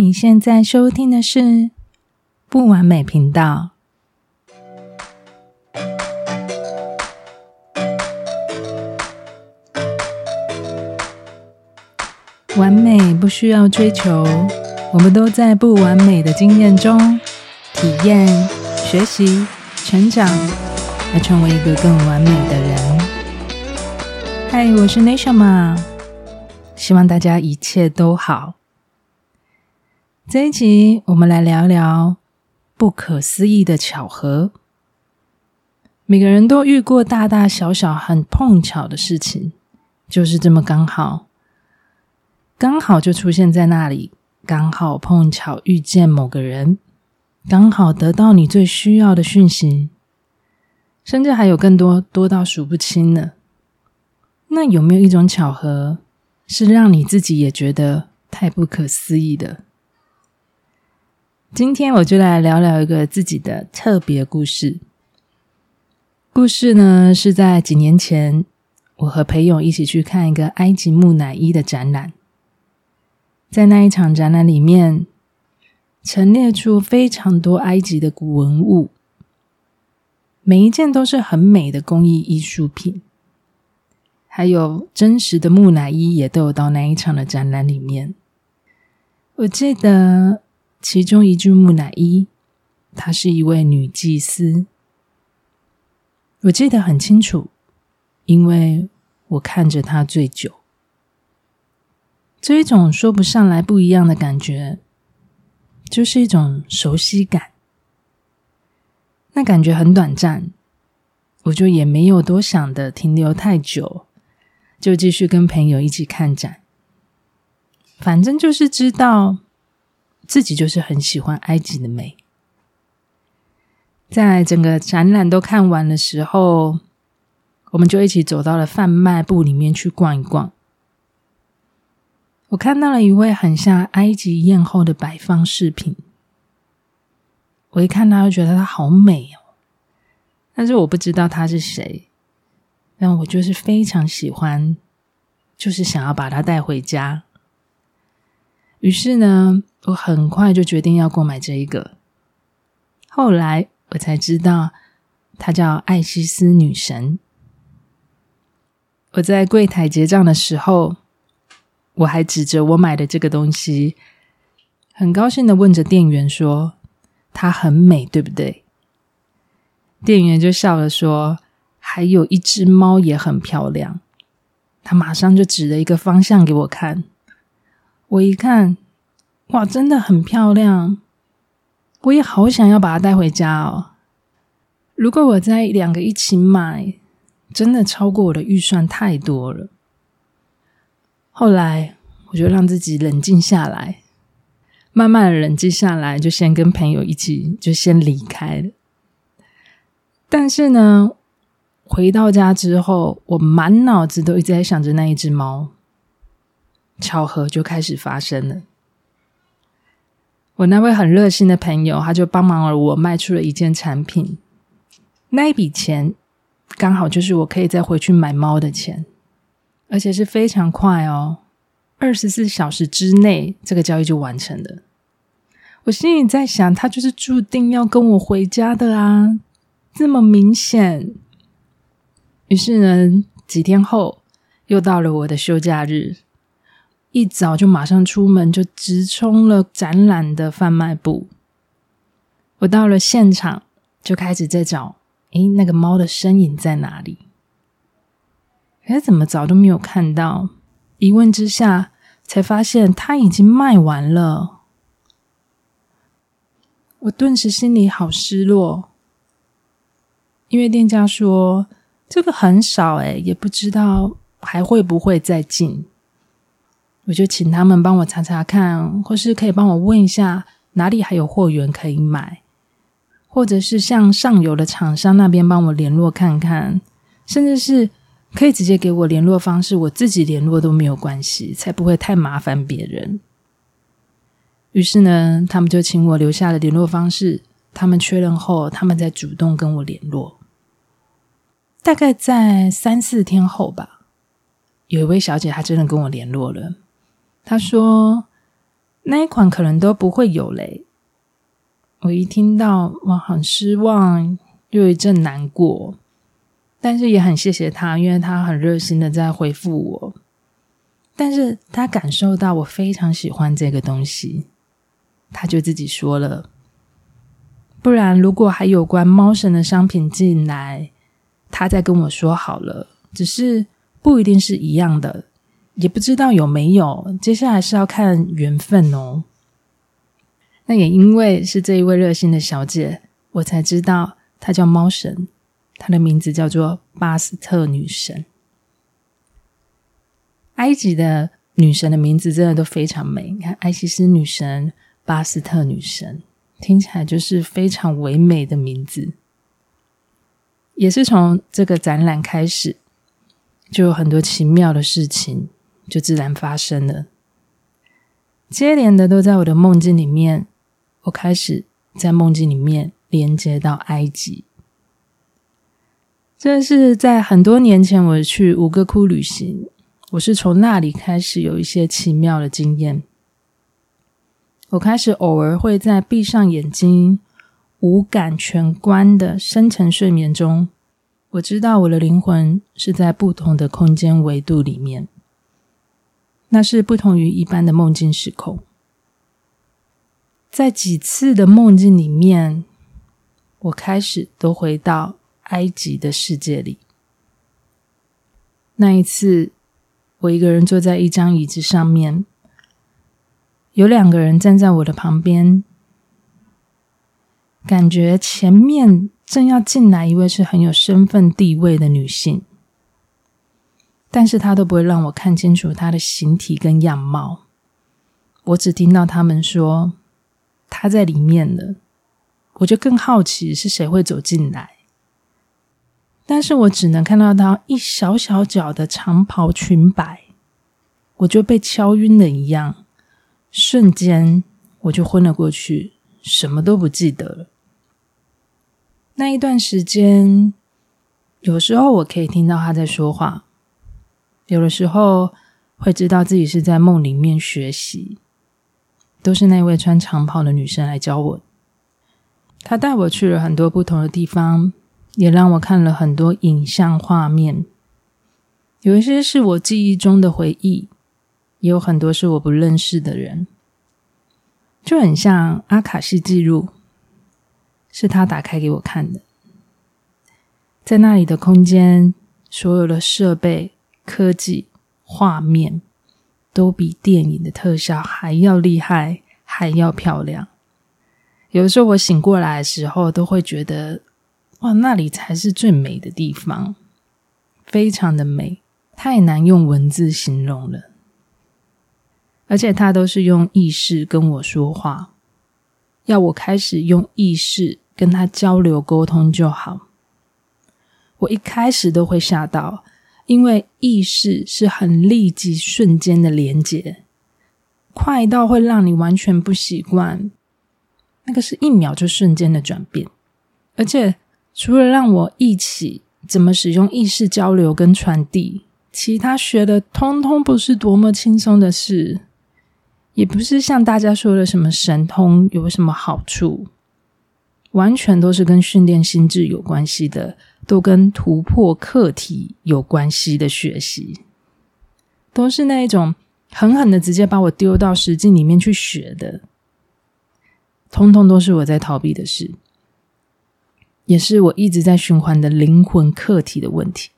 你现在收听的是不完美频道。完美不需要追求，我们都在不完美的经验中体验、学习、成长，来成为一个更完美的人。嗨，我是 Neshama，希望大家一切都好。这一集，我们来聊聊不可思议的巧合。每个人都遇过大大小小很碰巧的事情，就是这么刚好，刚好就出现在那里，刚好碰巧遇见某个人，刚好得到你最需要的讯息，甚至还有更多，多到数不清呢。那有没有一种巧合，是让你自己也觉得太不可思议的？今天我就来聊聊一个自己的特别故事。故事呢，是在几年前，我和朋友一起去看一个埃及木乃伊的展览。在那一场展览里面，陈列出非常多埃及的古文物，每一件都是很美的工艺艺术品，还有真实的木乃伊也都有到那一场的展览里面。我记得。其中一具木乃伊，她是一位女祭司，我记得很清楚，因为我看着她最久。这一种说不上来不一样的感觉，就是一种熟悉感。那感觉很短暂，我就也没有多想的停留太久，就继续跟朋友一起看展。反正就是知道。自己就是很喜欢埃及的美，在整个展览都看完的时候，我们就一起走到了贩卖部里面去逛一逛。我看到了一位很像埃及艳后的摆放饰品，我一看她就觉得她好美哦，但是我不知道她是谁，但我就是非常喜欢，就是想要把她带回家。于是呢，我很快就决定要购买这一个。后来我才知道，她叫艾西斯女神。我在柜台结账的时候，我还指着我买的这个东西，很高兴的问着店员说：“它很美，对不对？”店员就笑了说：“还有一只猫也很漂亮。”他马上就指了一个方向给我看。我一看，哇，真的很漂亮！我也好想要把它带回家哦。如果我再两个一起买，真的超过我的预算太多了。后来，我就让自己冷静下来，慢慢的冷静下来，就先跟朋友一起，就先离开了。但是呢，回到家之后，我满脑子都一直在想着那一只猫。巧合就开始发生了。我那位很热心的朋友，他就帮忙了我卖出了一件产品。那一笔钱刚好就是我可以再回去买猫的钱，而且是非常快哦，二十四小时之内这个交易就完成了。我心里在想，他就是注定要跟我回家的啊，这么明显。于是呢，几天后又到了我的休假日。一早就马上出门，就直冲了展览的贩卖部。我到了现场，就开始在找，诶，那个猫的身影在哪里？可是怎么找都没有看到。一问之下，才发现它已经卖完了。我顿时心里好失落，因为店家说这个很少，诶，也不知道还会不会再进。我就请他们帮我查查看，或是可以帮我问一下哪里还有货源可以买，或者是向上游的厂商那边帮我联络看看，甚至是可以直接给我联络方式，我自己联络都没有关系，才不会太麻烦别人。于是呢，他们就请我留下了联络方式，他们确认后，他们再主动跟我联络。大概在三四天后吧，有一位小姐她真的跟我联络了。他说：“那一款可能都不会有嘞。我一听到，我，很失望，又一阵难过，但是也很谢谢他，因为他很热心的在回复我。但是他感受到我非常喜欢这个东西，他就自己说了，不然如果还有关猫神的商品进来，他再跟我说好了，只是不一定是一样的，也不知道有没有，接下来是要看缘分哦。那也因为是这一位热心的小姐，我才知道她叫猫神，她的名字叫做巴斯特女神。埃及的女神的名字真的都非常美，你看艾西斯女神、巴斯特女神，听起来就是非常唯美的名字。也是从这个展览开始，就有很多奇妙的事情就自然发生了，接连的都在我的梦境里面。我开始在梦境里面连接到埃及，这是在很多年前我去吴哥窟旅行，我是从那里开始有一些奇妙的经验。我开始偶尔会在闭上眼睛、五感全关的深层睡眠中，我知道我的灵魂是在不同的空间维度里面，那是不同于一般的梦境时空。在几次的梦境里面，我开始都回到埃及的世界里。那一次，我一个人坐在一张椅子上面，有两个人站在我的旁边，感觉前面正要进来一位是很有身份地位的女性，但是他都不会让我看清楚他的形体跟样貌，我只听到他们说。他在里面了，我就更好奇是谁会走进来。但是我只能看到他一小小脚的长袍裙摆，我就被敲晕了一样，瞬间我就昏了过去，什么都不记得了。那一段时间，有时候我可以听到他在说话，有的时候会知道自己是在梦里面学习。都是那位穿长袍的女生来教我。她带我去了很多不同的地方，也让我看了很多影像画面。有一些是我记忆中的回忆，也有很多是我不认识的人。就很像阿卡西记录，是他打开给我看的。在那里的空间，所有的设备、科技、画面。都比电影的特效还要厉害，还要漂亮。有的时候我醒过来的时候，都会觉得，哇，那里才是最美的地方，非常的美，太难用文字形容了。而且他都是用意识跟我说话，要我开始用意识跟他交流沟通就好。我一开始都会吓到。因为意识是很立即、瞬间的连接，快到会让你完全不习惯。那个是一秒就瞬间的转变，而且除了让我一起怎么使用意识交流跟传递，其他学的通通不是多么轻松的事，也不是像大家说的什么神通有什么好处，完全都是跟训练心智有关系的。都跟突破课题有关系的学习，都是那一种狠狠的直接把我丢到实际里面去学的，通通都是我在逃避的事，也是我一直在循环的灵魂课题的问题。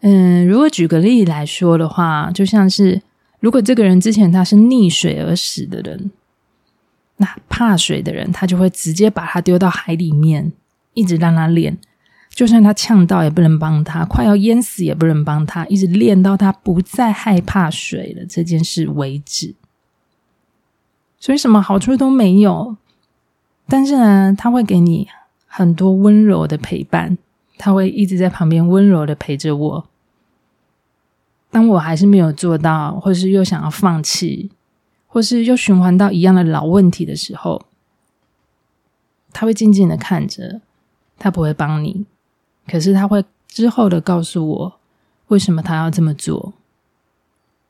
嗯，如果举个例来说的话，就像是如果这个人之前他是溺水而死的人，那怕水的人他就会直接把他丢到海里面。一直让他练，就算他呛到也不能帮他，快要淹死也不能帮他，一直练到他不再害怕水了这件事为止。所以什么好处都没有，但是呢，他会给你很多温柔的陪伴，他会一直在旁边温柔的陪着我。当我还是没有做到，或是又想要放弃，或是又循环到一样的老问题的时候，他会静静的看着。他不会帮你，可是他会之后的告诉我为什么他要这么做，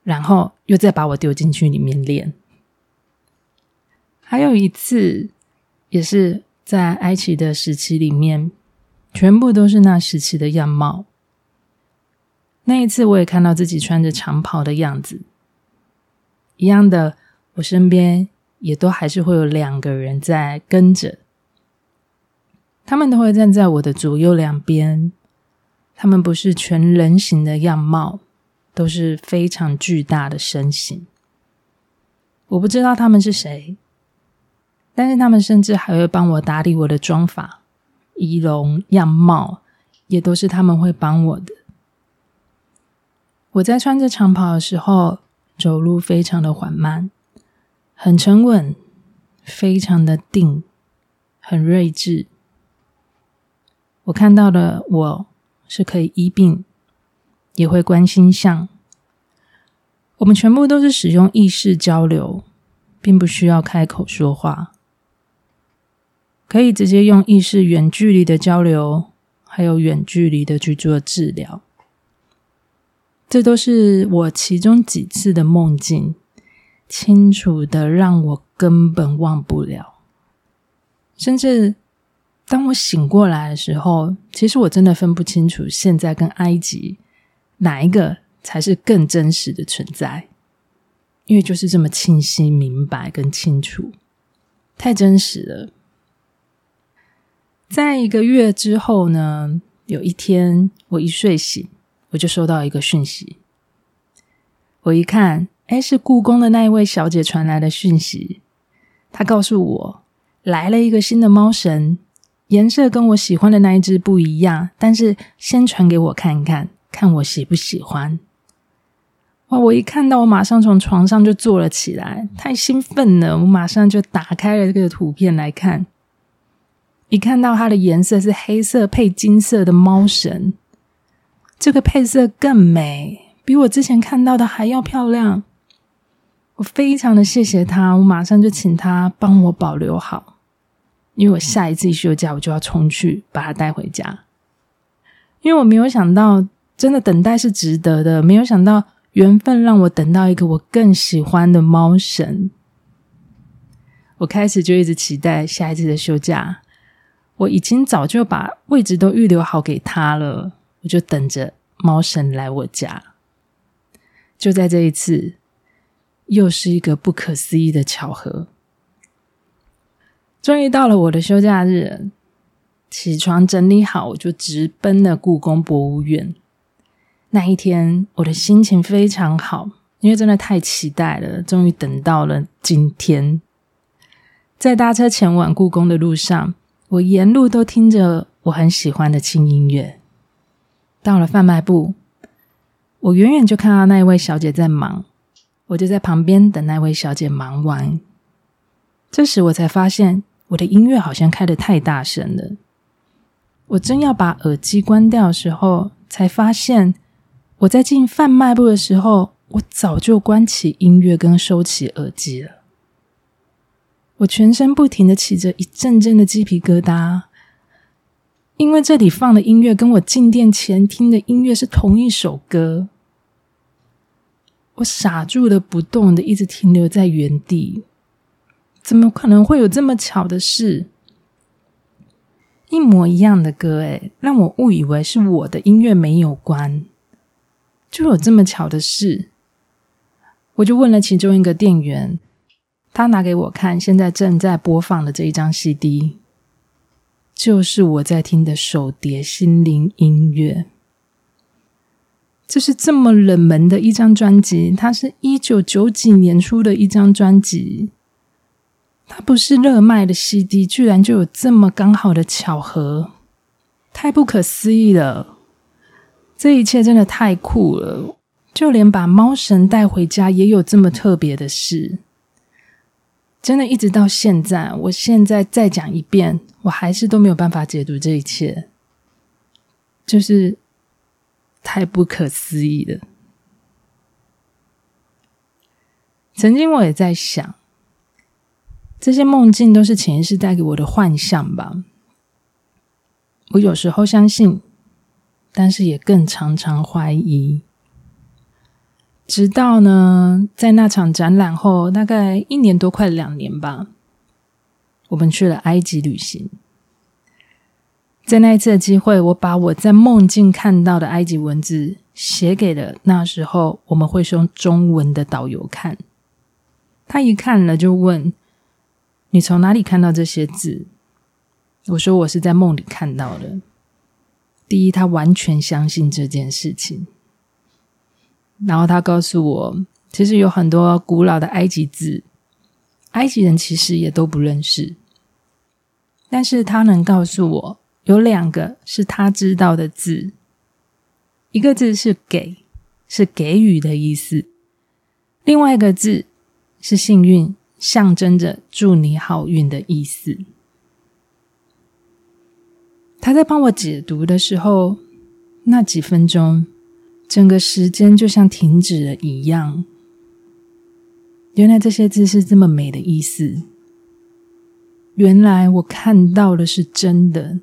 然后又再把我丢进去里面练。还有一次，也是在埃及的时期里面，全部都是那时期的样貌。那一次，我也看到自己穿着长袍的样子，一样的，我身边也都还是会有两个人在跟着，他们都会站在我的左右两边，他们不是全人形的样貌，都是非常巨大的身形。我不知道他们是谁。但是他们甚至还会帮我打理我的妆发、仪容、样貌，也都是他们会帮我的。我在穿着长袍的时候，走路非常的缓慢，很沉稳，非常的定，很睿智。我看到的我是可以医病，也会观星象。我们全部都是使用意识交流，并不需要开口说话。可以直接用意识远距离的交流，还有远距离的去做治疗，这都是我其中几次的梦境，清楚的让我根本忘不了。甚至当我醒过来的时候，其实我真的分不清楚现在跟埃及哪一个才是更真实的存在，因为就是这么清晰、明白跟清楚，太真实了。在一个月之后呢，有一天我一睡醒，我就收到一个讯息。我一看，哎，是故宫的那一位小姐传来的讯息。她告诉我，来了一个新的猫神，颜色跟我喜欢的那一只不一样，但是先传给我看看，看我喜不喜欢。哇！我一看到，我马上从床上就坐了起来，太兴奋了，我马上就打开了这个图片来看。一看到它的颜色是黑色配金色的猫神，这个配色更美，比我之前看到的还要漂亮。我非常的谢谢他，我马上就请他帮我保留好，因为我下一次一休假我就要冲去把它带回家。因为我没有想到，真的等待是值得的，没有想到缘分让我等到一个我更喜欢的猫神。我开始就一直期待下一次的休假。我已经早就把位置都预留好给他了，我就等着猫神来我家。就在这一次，又是一个不可思议的巧合。终于到了我的休假日，起床整理好，我就直奔了故宫博物院。那一天，我的心情非常好，因为真的太期待了，终于等到了今天。在搭车前往故宫的路上。我沿路都听着我很喜欢的轻音乐。到了贩卖部，我远远就看到那一位小姐在忙，我就在旁边等那位小姐忙完。这时我才发现，我的音乐好像开得太大声了。我正要把耳机关掉的时候，才发现我在进贩卖部的时候，我早就关起音乐跟收起耳机了。我全身不停的起着一阵阵的鸡皮疙瘩，因为这里放的音乐跟我进店前听的音乐是同一首歌。我傻住的不动的，一直停留在原地。怎么可能会有这么巧的事？一模一样的歌，诶，让我误以为是我的音乐没有关，就有这么巧的事。我就问了其中一个店员。他拿给我看，现在正在播放的这一张 CD，就是我在听的手碟心灵音乐。这是这么冷门的一张专辑，它是一九九几年出的一张专辑，它不是热卖的 CD，居然就有这么刚好的巧合，太不可思议了！这一切真的太酷了，就连把猫神带回家也有这么特别的事。真的，一直到现在，我现在再讲一遍，我还是都没有办法解读这一切，就是太不可思议了。曾经我也在想，这些梦境都是潜意识带给我的幻象吧？我有时候相信，但是也更常常怀疑。直到呢，在那场展览后，大概一年多，快两年吧，我们去了埃及旅行。在那一次的机会，我把我在梦境看到的埃及文字写给了那时候我们会说中文的导游看。他一看了就问：“你从哪里看到这些字？”我说：“我是在梦里看到的。”第一，他完全相信这件事情。然后他告诉我，其实有很多古老的埃及字，埃及人其实也都不认识。但是他能告诉我，有两个是他知道的字，一个字是“给”，是给予的意思；另外一个字是“幸运”，象征着祝你好运的意思。他在帮我解读的时候，那几分钟，整个时间就像停止了一样。原来这些字是这么美的意思。原来我看到的是真的。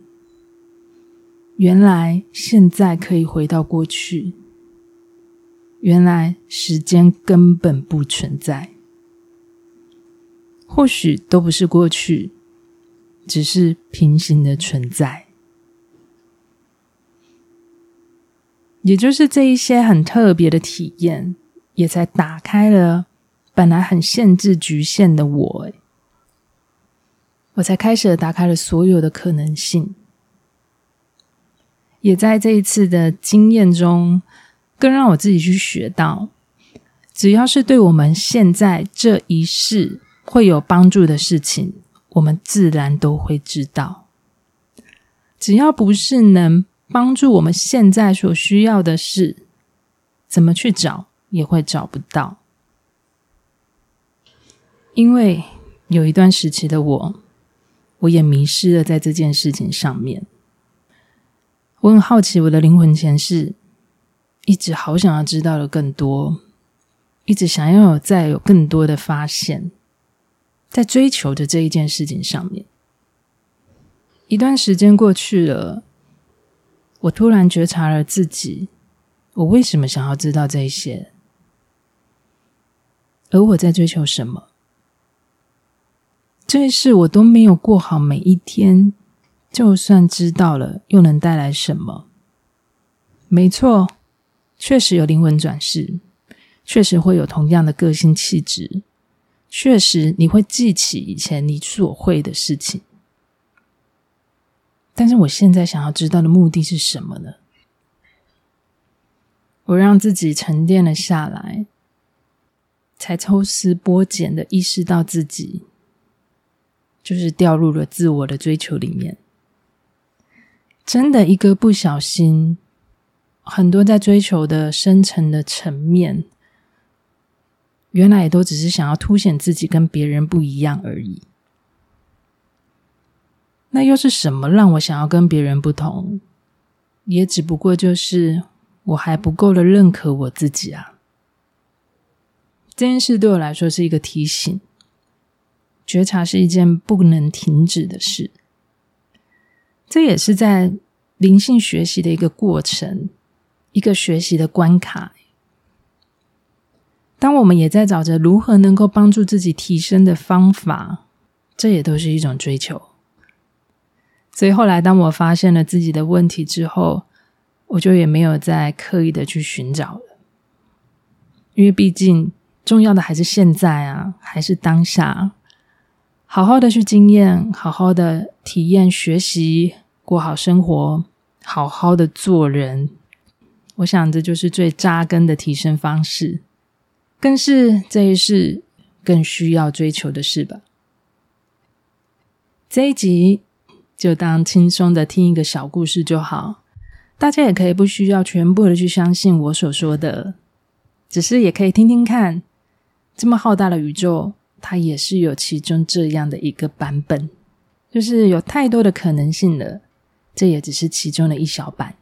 原来现在可以回到过去。原来时间根本不存在。或许都不是过去，只是平行的存在。也就是这一些很特别的体验，也才打开了本来很限制、局限的我，我才开始打开了所有的可能性。也在这一次的经验中，更让我自己去学到，只要是对我们现在这一世会有帮助的事情，我们自然都会知道。只要不是能。帮助我们现在所需要的事，怎么去找也会找不到。因为有一段时期的我，我也迷失了在这件事情上面。我很好奇我的灵魂前世，一直好想要知道的更多，一直想要有再有更多的发现，在追求的这一件事情上面。一段时间过去了。我突然觉察了自己，我为什么想要知道这些？而我在追求什么？这一世我都没有过好每一天，就算知道了，又能带来什么？没错，确实有灵魂转世，确实会有同样的个性气质，确实你会记起以前你所会的事情。但是我现在想要知道的目的是什么呢？我让自己沉淀了下来，才抽丝剥茧的意识到自己就是掉入了自我的追求里面。真的，一个不小心，很多在追求的深层的层面，原来也都只是想要凸显自己跟别人不一样而已。那又是什么让我想要跟别人不同？也只不过就是我还不够的认可我自己啊。这件事对我来说是一个提醒，觉察是一件不能停止的事。这也是在灵性学习的一个过程，一个学习的关卡。当我们也在找着如何能够帮助自己提升的方法，这也都是一种追求。所以后来，当我发现了自己的问题之后，我就也没有再刻意的去寻找了，因为毕竟重要的还是现在啊，还是当下，好好的去经验，好好的体验、学习，过好生活，好好的做人。我想这就是最扎根的提升方式，更是这一世更需要追求的事吧。这一集。就当轻松的听一个小故事就好，大家也可以不需要全部的去相信我所说的，只是也可以听听看，这么浩大的宇宙，它也是有其中这样的一个版本，就是有太多的可能性了，这也只是其中的一小版。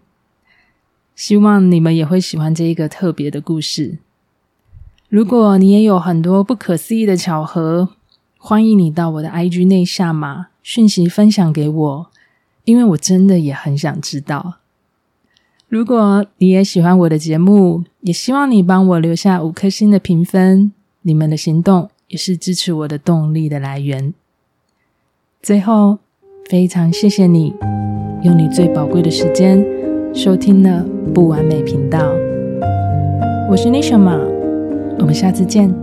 希望你们也会喜欢这一个特别的故事。如果你也有很多不可思议的巧合，欢迎你到我的 IG 内下码。讯息分享给我，因为我真的也很想知道。如果你也喜欢我的节目，也希望你帮我留下五颗星的评分。你们的行动也是支持我的动力的来源。最后，非常谢谢你用你最宝贵的时间收听了不完美频道。我是 nishama 我们下次见。